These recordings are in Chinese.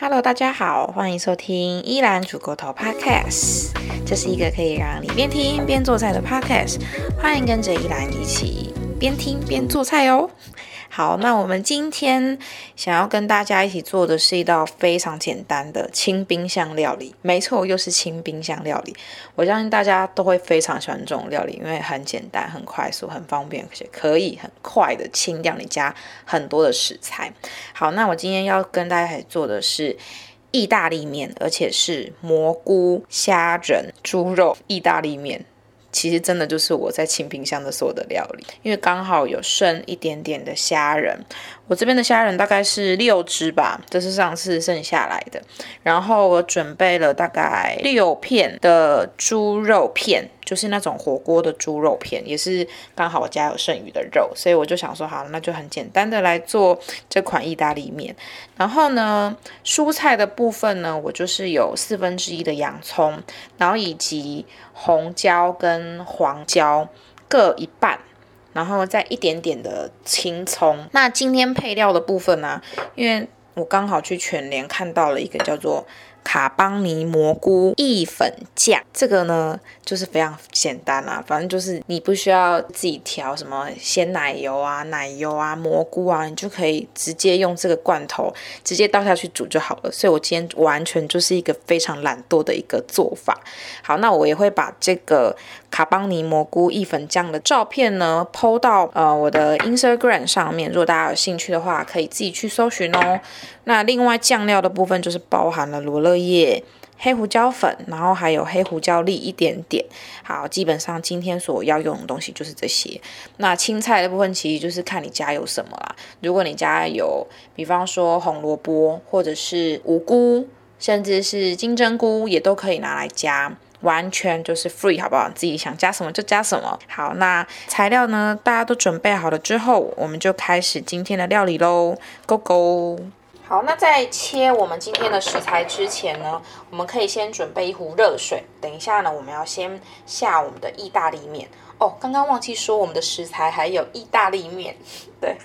Hello，大家好，欢迎收听依兰煮骨头 Podcast。这是一个可以让你边听边做菜的 Podcast，欢迎跟着依兰一起边听边做菜哦。好，那我们今天想要跟大家一起做的是一道非常简单的清冰箱料理。没错，又是清冰箱料理。我相信大家都会非常喜欢这种料理，因为很简单、很快速、很方便，而且可以很快的清掉你家很多的食材。好，那我今天要跟大家一起做的是意大利面，而且是蘑菇、虾仁、猪肉意大利面。其实真的就是我在清冰箱的所有的料理，因为刚好有剩一点点的虾仁，我这边的虾仁大概是六只吧，这是上次剩下来的。然后我准备了大概六片的猪肉片，就是那种火锅的猪肉片，也是刚好我家有剩余的肉，所以我就想说，好，那就很简单的来做这款意大利面。然后呢，蔬菜的部分呢，我就是有四分之一的洋葱，然后以及红椒跟黄椒各一半，然后再一点点的青葱。那今天配料的部分呢，因为我刚好去全联看到了一个叫做。卡邦尼蘑菇意粉酱，这个呢就是非常简单啦，反正就是你不需要自己调什么鲜奶油啊、奶油啊、蘑菇啊，你就可以直接用这个罐头直接倒下去煮就好了。所以我今天完全就是一个非常懒惰的一个做法。好，那我也会把这个卡邦尼蘑菇意粉酱的照片呢，PO 到呃我的 Instagram 上面，如果大家有兴趣的话，可以自己去搜寻哦。那另外酱料的部分就是包含了罗勒叶、黑胡椒粉，然后还有黑胡椒粒一点点。好，基本上今天所要用的东西就是这些。那青菜的部分其实就是看你家有什么啦。如果你家有，比方说红萝卜或者是无菇，甚至是金针菇，也都可以拿来加，完全就是 free，好不好？自己想加什么就加什么。好，那材料呢，大家都准备好了之后，我们就开始今天的料理喽，Go Go！好，那在切我们今天的食材之前呢，我们可以先准备一壶热水。等一下呢，我们要先下我们的意大利面哦。刚刚忘记说，我们的食材还有意大利面。对，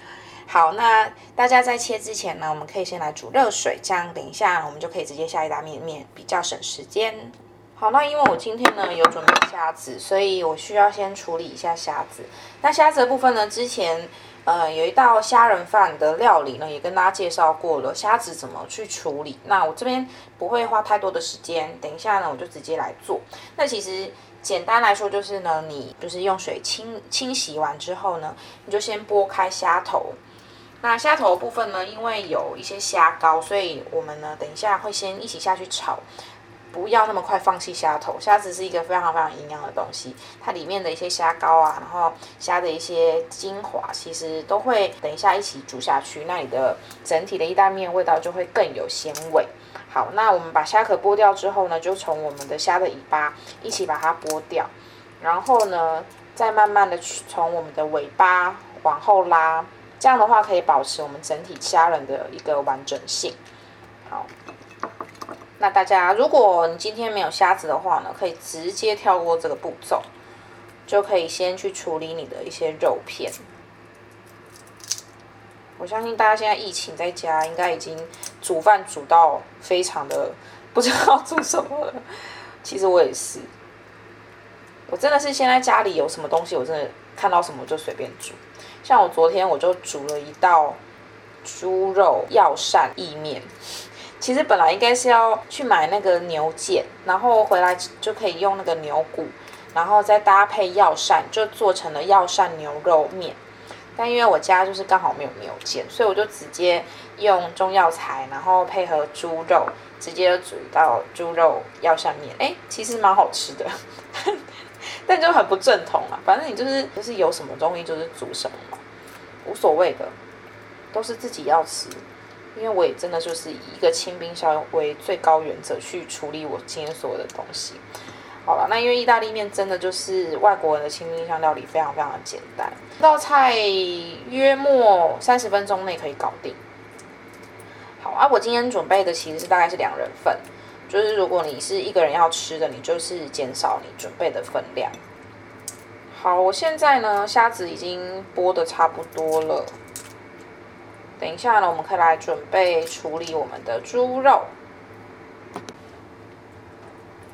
好，那大家在切之前呢，我们可以先来煮热水，这样等一下我们就可以直接下意大利面，比较省时间。好，那因为我今天呢有准备虾子，所以我需要先处理一下虾子。那虾子的部分呢，之前。呃，有一道虾仁饭的料理呢，也跟大家介绍过了，虾子怎么去处理。那我这边不会花太多的时间，等一下呢，我就直接来做。那其实简单来说就是呢，你就是用水清清洗完之后呢，你就先剥开虾头。那虾头部分呢，因为有一些虾膏，所以我们呢，等一下会先一起下去炒。不要那么快放弃虾头，虾子是一个非常非常营养的东西，它里面的一些虾膏啊，然后虾的一些精华，其实都会等一下一起煮下去，那你的整体的意大利面味道就会更有鲜味。好，那我们把虾壳剥掉之后呢，就从我们的虾的尾巴一起把它剥掉，然后呢，再慢慢的从我们的尾巴往后拉，这样的话可以保持我们整体虾仁的一个完整性。好。那大家，如果你今天没有虾子的话呢，可以直接跳过这个步骤，就可以先去处理你的一些肉片。我相信大家现在疫情在家，应该已经煮饭煮到非常的不知道 煮什么了。其实我也是，我真的是现在家里有什么东西，我真的看到什么就随便煮。像我昨天我就煮了一道猪肉药膳意面。其实本来应该是要去买那个牛腱，然后回来就可以用那个牛骨，然后再搭配药膳，就做成了药膳牛肉面。但因为我家就是刚好没有牛腱，所以我就直接用中药材，然后配合猪肉，直接煮一道猪肉药膳面。哎，其实蛮好吃的，但就很不正统啊。反正你就是就是有什么东西就是煮什么嘛，无所谓的，都是自己要吃。因为我也真的就是以一个清冰箱为最高原则去处理我今天所有的东西。好了，那因为意大利面真的就是外国人的清冰箱料理，非常非常的简单，这道菜约莫三十分钟内可以搞定。好啊，我今天准备的其实是大概是两人份，就是如果你是一个人要吃的，你就是减少你准备的分量。好，我现在呢虾子已经剥的差不多了。等一下呢，我们可以来准备处理我们的猪肉。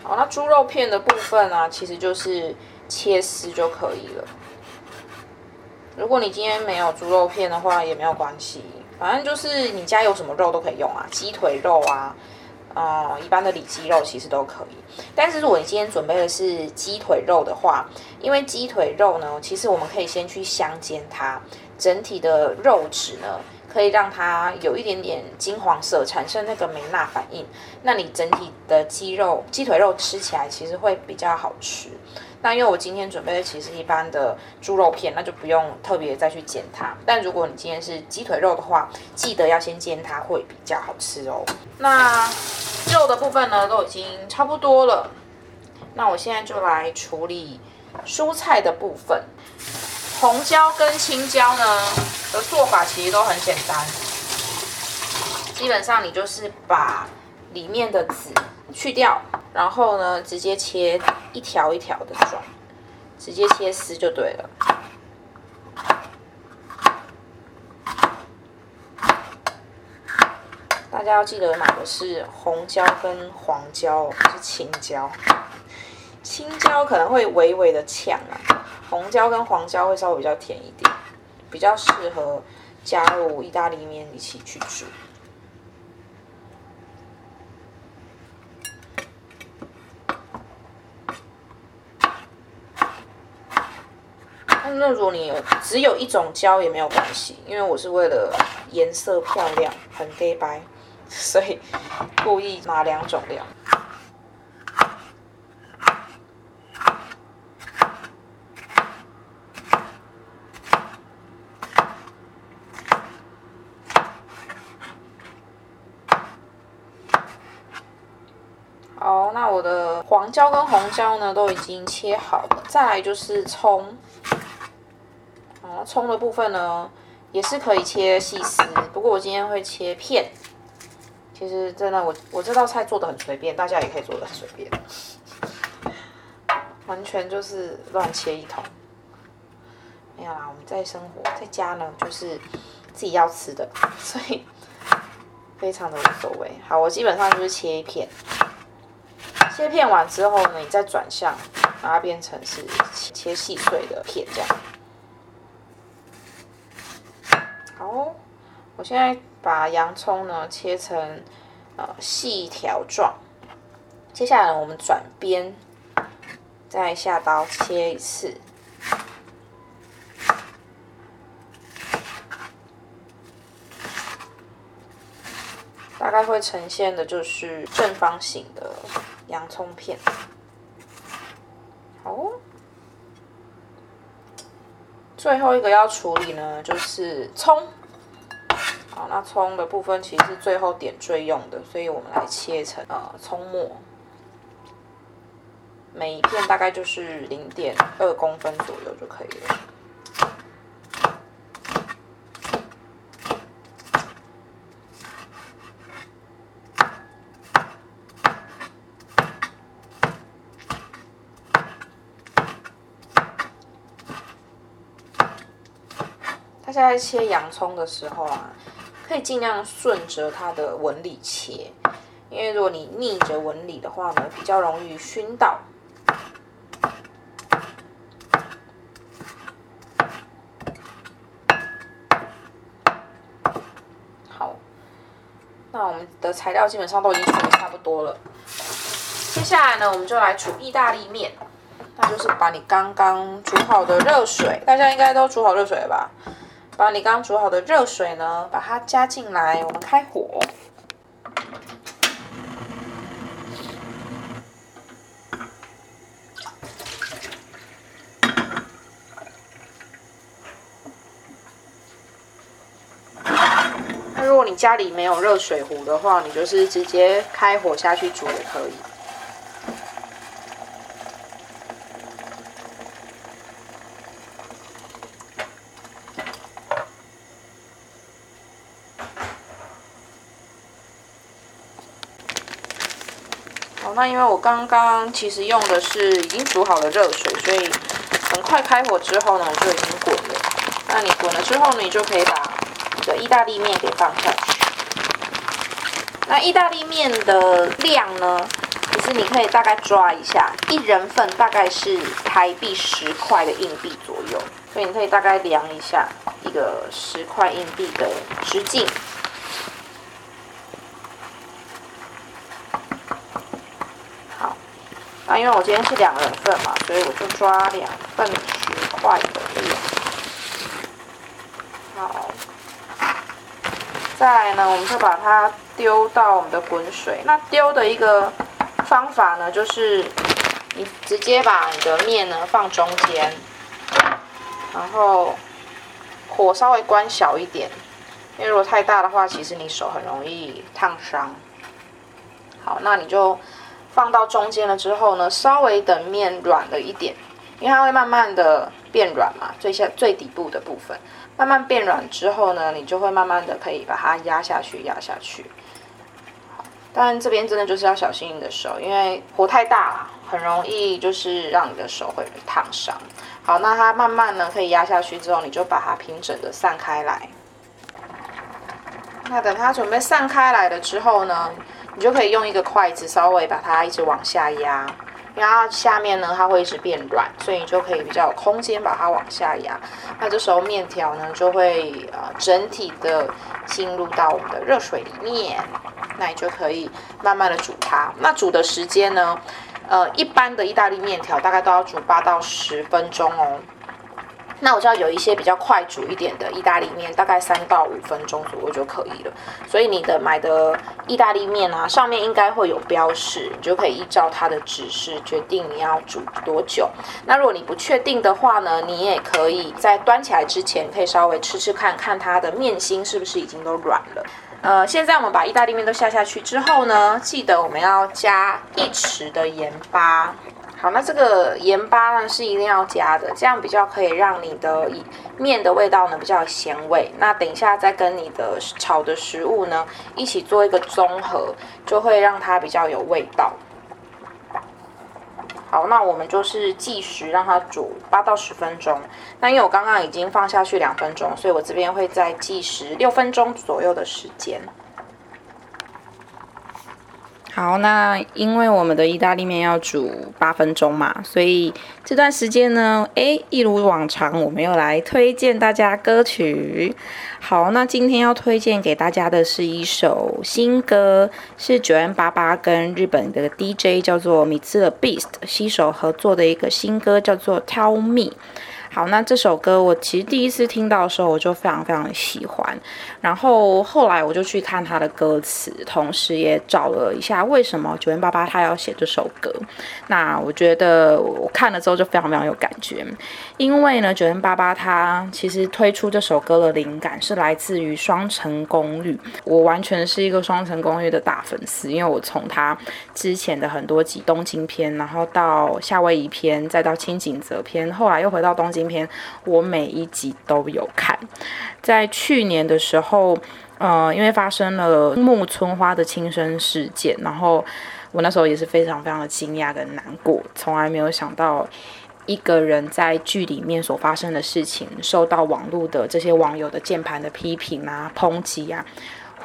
好，那猪肉片的部分呢，其实就是切丝就可以了。如果你今天没有猪肉片的话，也没有关系，反正就是你家有什么肉都可以用啊，鸡腿肉啊。啊，一般的里脊肉其实都可以，但是如果你今天准备的是鸡腿肉的话，因为鸡腿肉呢，其实我们可以先去香煎它，整体的肉质呢，可以让它有一点点金黄色，产生那个美纳反应，那你整体的鸡肉、鸡腿肉吃起来其实会比较好吃。那因为我今天准备的其实一般的猪肉片，那就不用特别再去煎它。但如果你今天是鸡腿肉的话，记得要先煎它，会比较好吃哦。那肉的部分呢，都已经差不多了。那我现在就来处理蔬菜的部分。红椒跟青椒呢的做法其实都很简单，基本上你就是把里面的籽去掉。然后呢，直接切一条一条的状，直接切丝就对了。大家要记得买的是红椒跟黄椒，不是青椒。青椒可能会微微的呛啊，红椒跟黄椒会稍微比较甜一点，比较适合加入意大利面一起去煮。那如果你有只有一种胶也没有关系，因为我是为了颜色漂亮，很 gay 白，所以故意拿两种料。好，那我的黄椒跟红椒呢都已经切好了，再来就是葱。葱的部分呢，也是可以切细丝，不过我今天会切片。其实真的，我我这道菜做的很随便，大家也可以做的很随便，完全就是乱切一通。没有啦，我们在生活在家呢，就是自己要吃的，所以非常的无所谓。好，我基本上就是切一片，切片完之后呢，你再转向，把它变成是切细碎的片这样。好，我现在把洋葱呢切成呃细条状，接下来我们转边，再下刀切一次，大概会呈现的就是正方形的洋葱片。好。最后一个要处理呢，就是葱。好，那葱的部分其实是最后点缀用的，所以我们来切成呃葱末，每一片大概就是零点二公分左右就可以了。在切洋葱的时候啊，可以尽量顺着它的纹理切，因为如果你逆着纹理的话呢，比较容易熏到。好，那我们的材料基本上都已经处理差不多了，接下来呢，我们就来煮意大利面，那就是把你刚刚煮好的热水，大家应该都煮好热水了吧？把你刚煮好的热水呢，把它加进来，我们开火。那如果你家里没有热水壶的话，你就是直接开火下去煮也可以。那因为我刚刚其实用的是已经煮好的热水，所以很快开火之后呢，就已经滚了。那你滚了之后呢，你就可以把的意大利面给放下去。那意大利面的量呢，其实你可以大概抓一下，一人份大概是台币十块的硬币左右，所以你可以大概量一下一个十块硬币的直径。那因为我今天是两人份嘛，所以我就抓两份十块的量。好，再来呢，我们就把它。丢到我们的滚水。那丢的一个方法呢，就是你直接把你的面呢放中间，然后火稍微关小一点，因为如果太大的话，其实你手很容易烫伤。好，那你就放到中间了之后呢，稍微等面软了一点，因为它会慢慢的变软嘛，最下最底部的部分慢慢变软之后呢，你就会慢慢的可以把它压下去，压下去。但这边真的就是要小心你的手，因为火太大了，很容易就是让你的手会烫伤。好，那它慢慢呢可以压下去之后，你就把它平整的散开来。那等它准备散开来了之后呢，你就可以用一个筷子稍微把它一直往下压。然后下面呢，它会一直变软，所以你就可以比较有空间把它往下压。那这时候面条呢，就会呃整体的进入到我们的热水里面，那你就可以慢慢的煮它。那煮的时间呢，呃，一般的意大利面条大概都要煮八到十分钟哦。那我知道有一些比较快煮一点的意大利面，大概三到五分钟左右就可以了。所以你的买的意大利面啊，上面应该会有标示，你就可以依照它的指示决定你要煮多久。那如果你不确定的话呢，你也可以在端起来之前，可以稍微吃吃看看它的面心是不是已经都软了。呃，现在我们把意大利面都下下去之后呢，记得我们要加一匙的盐巴。好，那这个盐巴呢是一定要加的，这样比较可以让你的面的味道呢比较有咸味。那等一下再跟你的炒的食物呢一起做一个综合，就会让它比较有味道。好，那我们就是计时让它煮八到十分钟。那因为我刚刚已经放下去两分钟，所以我这边会再计时六分钟左右的时间。好，那因为我们的意大利面要煮八分钟嘛，所以这段时间呢，诶，一如往常，我们又来推荐大家歌曲。好，那今天要推荐给大家的是一首新歌，是九 N 八八跟日本的 DJ 叫做米兹的 Beast 携手合作的一个新歌，叫做 Tell Me。好，那这首歌我其实第一次听到的时候，我就非常非常喜欢。然后后来我就去看他的歌词，同时也找了一下为什么九零八八他要写这首歌。那我觉得我看了之后就非常非常有感觉，因为呢，九零八八他其实推出这首歌的灵感是来自于《双城公寓》。我完全是一个《双城公寓》的大粉丝，因为我从他之前的很多集东京篇，然后到夏威夷篇，再到青井泽篇，后来又回到东京。片我每一集都有看，在去年的时候，呃，因为发生了木村花的轻生事件，然后我那时候也是非常非常的惊讶跟难过，从来没有想到一个人在剧里面所发生的事情，受到网络的这些网友的键盘的批评啊、抨击啊，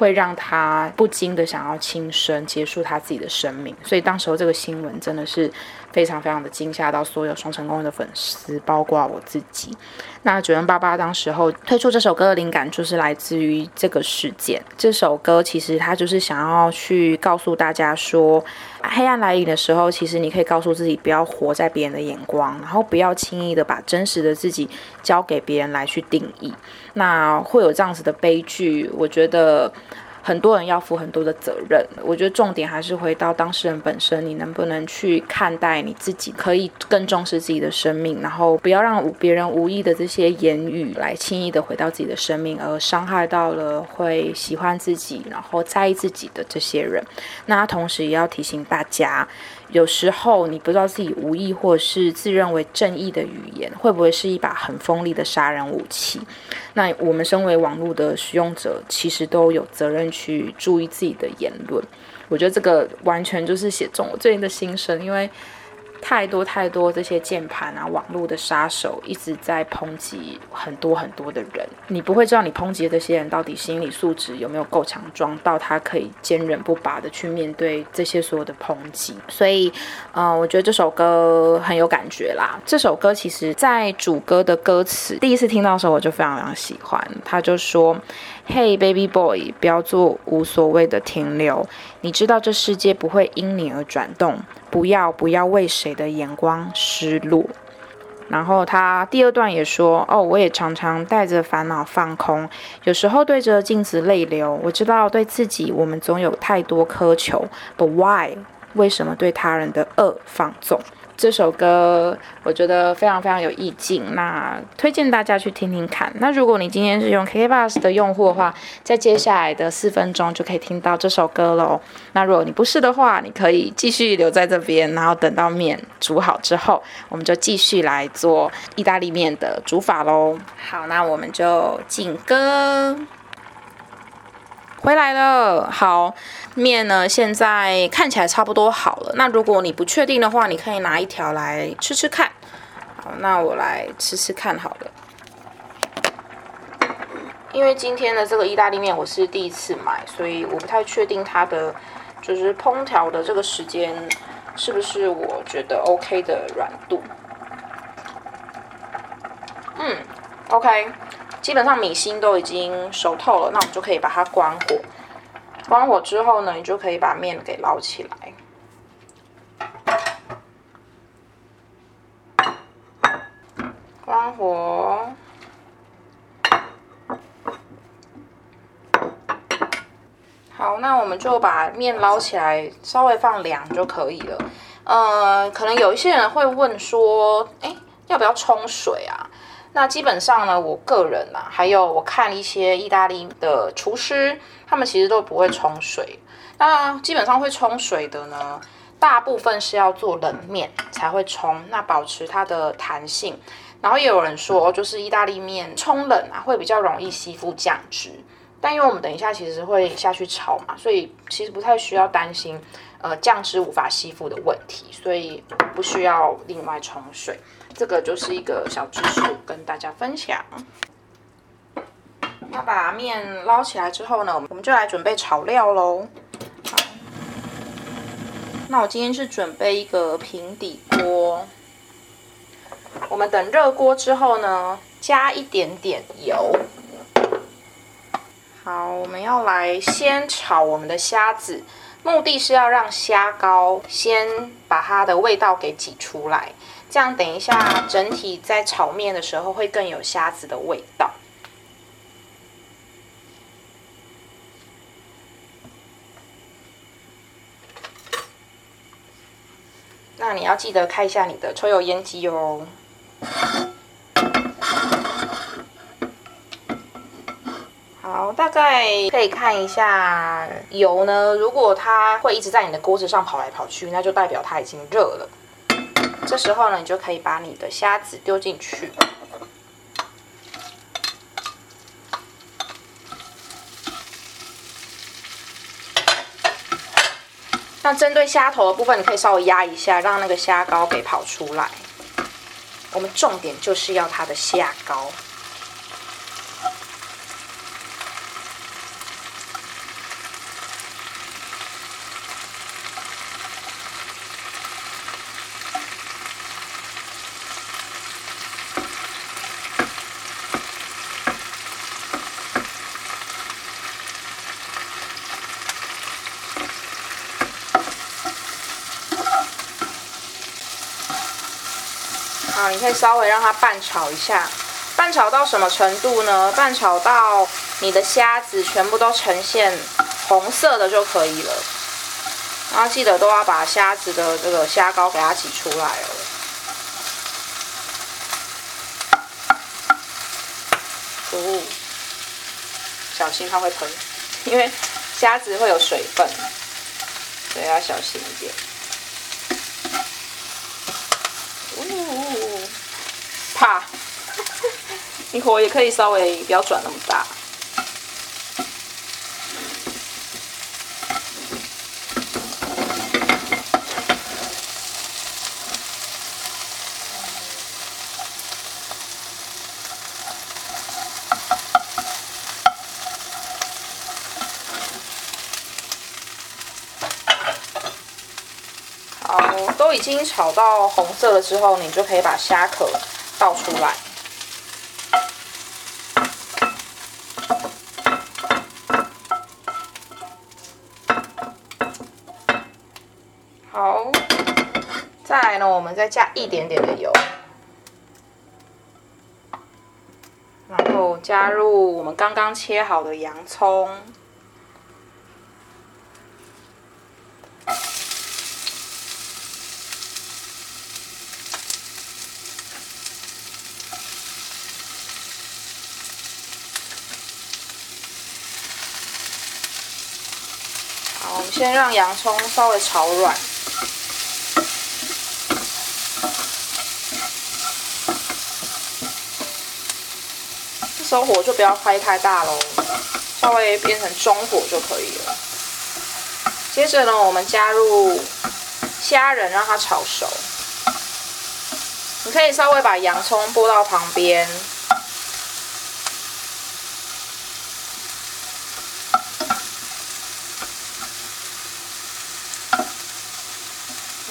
会让他不禁的想要轻生，结束他自己的生命。所以当时候这个新闻真的是。非常非常的惊吓到所有双城公寓的粉丝，包括我自己。那九零八八当时候推出这首歌的灵感，就是来自于这个事件。这首歌其实他就是想要去告诉大家说，黑暗来临的时候，其实你可以告诉自己，不要活在别人的眼光，然后不要轻易的把真实的自己交给别人来去定义。那会有这样子的悲剧，我觉得。很多人要负很多的责任，我觉得重点还是回到当事人本身，你能不能去看待你自己，可以更重视自己的生命，然后不要让别人无意的这些言语来轻易的回到自己的生命，而伤害到了会喜欢自己，然后在意自己的这些人。那同时也要提醒大家。有时候你不知道自己无意或是自认为正义的语言，会不会是一把很锋利的杀人武器？那我们身为网络的使用者，其实都有责任去注意自己的言论。我觉得这个完全就是写中我最近的心声，因为太多太多这些键盘啊、网络的杀手一直在抨击很多很多的人，你不会知道你抨击的这些人到底心理素质有没有够强壮，到他可以坚韧不拔的去面对这些所有的抨击。所以，呃，我觉得这首歌很有感觉啦。这首歌其实在主歌的歌词，第一次听到的时候我就非常非常喜欢。他就说：“Hey baby boy，不要做无所谓的停留，你知道这世界不会因你而转动。”不要不要为谁的眼光失落。然后他第二段也说：“哦，我也常常带着烦恼放空，有时候对着镜子泪流。我知道对自己我们总有太多苛求，But why？为什么对他人的恶放纵？”这首歌我觉得非常非常有意境，那推荐大家去听听看。那如果你今天是用 k k b u s 的用户的话，在接下来的四分钟就可以听到这首歌喽。那如果你不是的话，你可以继续留在这边，然后等到面煮好之后，我们就继续来做意大利面的煮法喽。好，那我们就进歌。回来了，好面呢，现在看起来差不多好了。那如果你不确定的话，你可以拿一条来吃吃看。好，那我来吃吃看好了。因为今天的这个意大利面我是第一次买，所以我不太确定它的就是烹调的这个时间是不是我觉得 OK 的软度。嗯，OK。基本上米心都已经熟透了，那我们就可以把它关火。关火之后呢，你就可以把面给捞起来。关火。好，那我们就把面捞起来，稍微放凉就可以了。呃，可能有一些人会问说，哎，要不要冲水啊？那基本上呢，我个人呐，还有我看一些意大利的厨师，他们其实都不会冲水。那基本上会冲水的呢，大部分是要做冷面才会冲，那保持它的弹性。然后也有人说，就是意大利面冲冷啊，会比较容易吸附酱汁。但因为我们等一下其实会下去炒嘛，所以其实不太需要担心呃酱汁无法吸附的问题，所以不需要另外冲水。这个就是一个小知识，跟大家分享。那把面捞起来之后呢，我们就来准备炒料喽。好，那我今天是准备一个平底锅。我们等热锅之后呢，加一点点油。好，我们要来先炒我们的虾子，目的是要让虾膏先把它的味道给挤出来。这样等一下，整体在炒面的时候会更有虾子的味道。那你要记得开一下你的抽油烟机哦。好，大概可以看一下油呢。如果它会一直在你的锅子上跑来跑去，那就代表它已经热了。这时候呢，你就可以把你的虾子丢进去。那针对虾头的部分，你可以稍微压一下，让那个虾膏给跑出来。我们重点就是要它的虾膏。你可以稍微让它拌炒一下，拌炒到什么程度呢？拌炒到你的虾子全部都呈现红色的就可以了。然后记得都要把虾子的这个虾膏给它挤出来哦。哦，小心它会喷，因为虾子会有水分，所以要小心一点。你火也可以稍微不要转那么大。好都已经炒到红色了之后你就可以把虾壳倒出来。再加一点点的油，然后加入我们刚刚切好的洋葱。好，我们先让洋葱稍微炒软。这时候火就不要开太大喽，稍微变成中火就可以了。接着呢，我们加入虾仁，让它炒熟。你可以稍微把洋葱拨到旁边。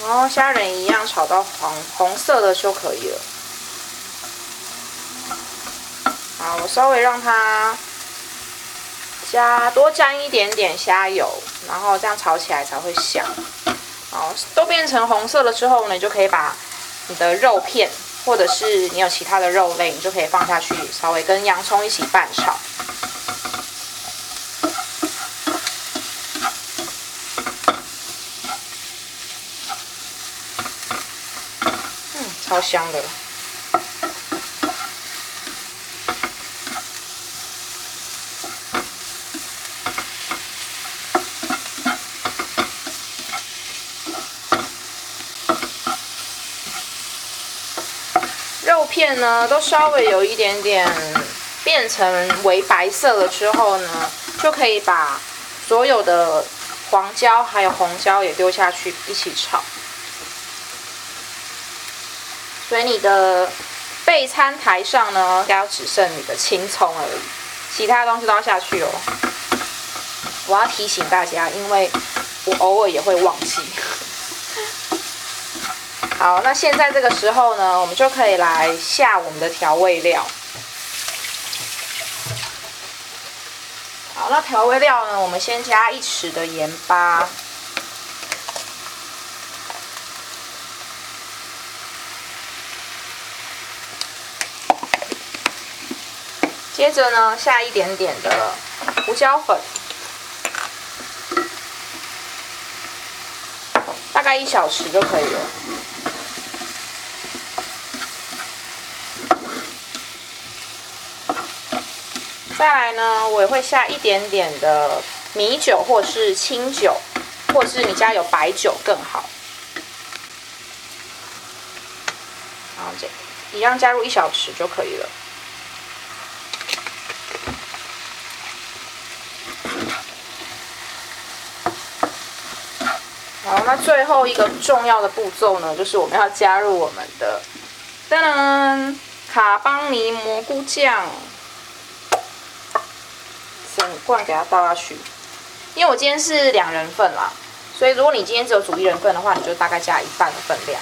然后虾仁一样炒到黄红色的就可以了。我稍微让它加多沾一点点虾油，然后这样炒起来才会香。好，都变成红色了之后呢，你就可以把你的肉片，或者是你有其他的肉类，你就可以放下去，稍微跟洋葱一起拌炒。超香的！呢，都稍微有一点点变成为白色了之后呢，就可以把所有的黄椒还有红椒也丢下去一起炒。所以你的备餐台上呢，应该只剩你的青葱而已，其他东西都要下去哦。我要提醒大家，因为我偶尔也会忘记。好，那现在这个时候呢，我们就可以来下我们的调味料。好，那调味料呢，我们先加一匙的盐巴。接着呢，下一点点的胡椒粉，大概一小匙就可以了。再来呢，我也会下一点点的米酒，或是清酒，或是你家有白酒更好。然后这一样加入一小匙就可以了。好，那最后一个重要的步骤呢，就是我们要加入我们的噔噔卡邦尼蘑菇酱，整罐给它倒下去。因为我今天是两人份啦，所以如果你今天只有煮一人份的话，你就大概加一半的分量。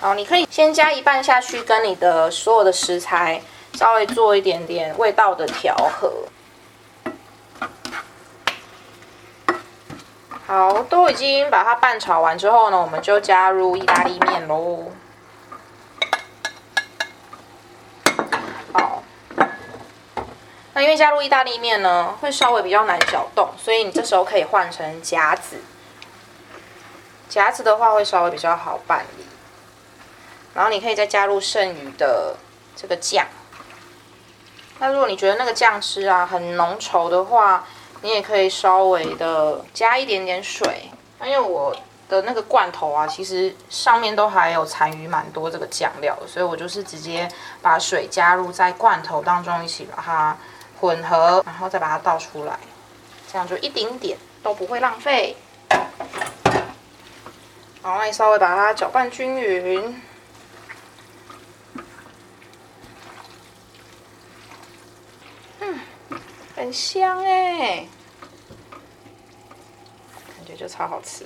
好，你可以先加一半下去，跟你的所有的食材稍微做一点点味道的调和。好，都已经把它拌炒完之后呢，我们就加入意大利面喽。好，那因为加入意大利面呢，会稍微比较难搅动，所以你这时候可以换成夹子。夹子的话会稍微比较好办理。然后你可以再加入剩余的这个酱。那如果你觉得那个酱汁啊很浓稠的话，你也可以稍微的加一点点水因为我的那个罐头啊其实上面都还有残余蛮多这个酱料所以我就是直接把水加入在罐头当中一起把它混合然后再把它倒出来这样就一点点都不会浪费。好那你稍微把它搅拌均匀。很香哎就超好吃。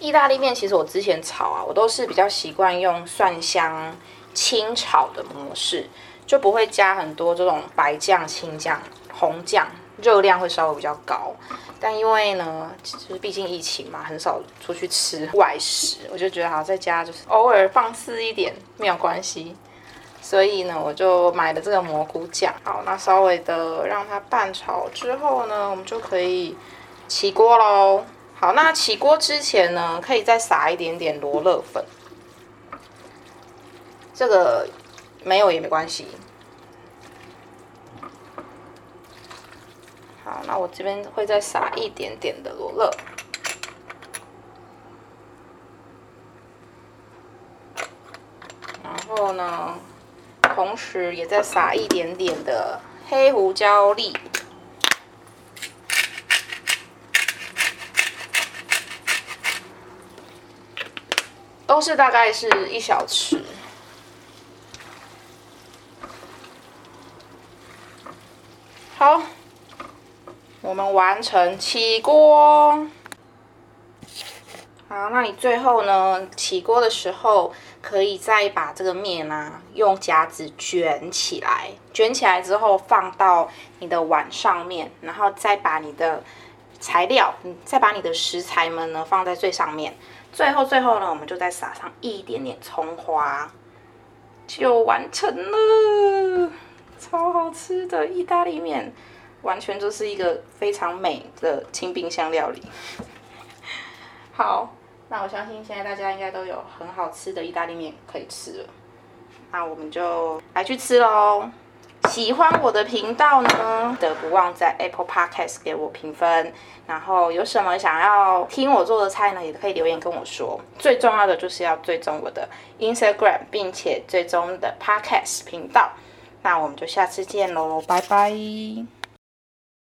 意大利面其实我之前炒啊，我都是比较习惯用蒜香清炒的模式，就不会加很多这种白酱、青酱、红酱，热量会稍微比较高。但因为呢，就是毕竟疫情嘛，很少出去吃外食，我就觉得好在家就是偶尔放肆一点没有关系。所以呢，我就买了这个蘑菇酱。好，那稍微的让它拌炒之后呢，我们就可以起锅喽。好，那起锅之前呢，可以再撒一点点罗勒粉。这个没有也没关系。好，那我这边会再撒一点点的罗勒，然后呢，同时也再撒一点点的黑胡椒粒，都是大概是一小匙。好。我们完成起锅。好，那你最后呢？起锅的时候，可以再把这个面啊，用夹子卷起来。卷起来之后，放到你的碗上面，然后再把你的材料，再把你的食材们呢放在最上面。最后，最后呢，我们就再撒上一点点葱花，就完成了，超好吃的意大利面。完全就是一个非常美的清冰箱料理。好，那我相信现在大家应该都有很好吃的意大利面可以吃了。那我们就来去吃喽！喜欢我的频道呢，得不忘在 Apple Podcast 给我评分。然后有什么想要听我做的菜呢，也可以留言跟我说。最重要的就是要追踪我的 Instagram，并且追踪的 Podcast 频道。那我们就下次见喽，拜拜。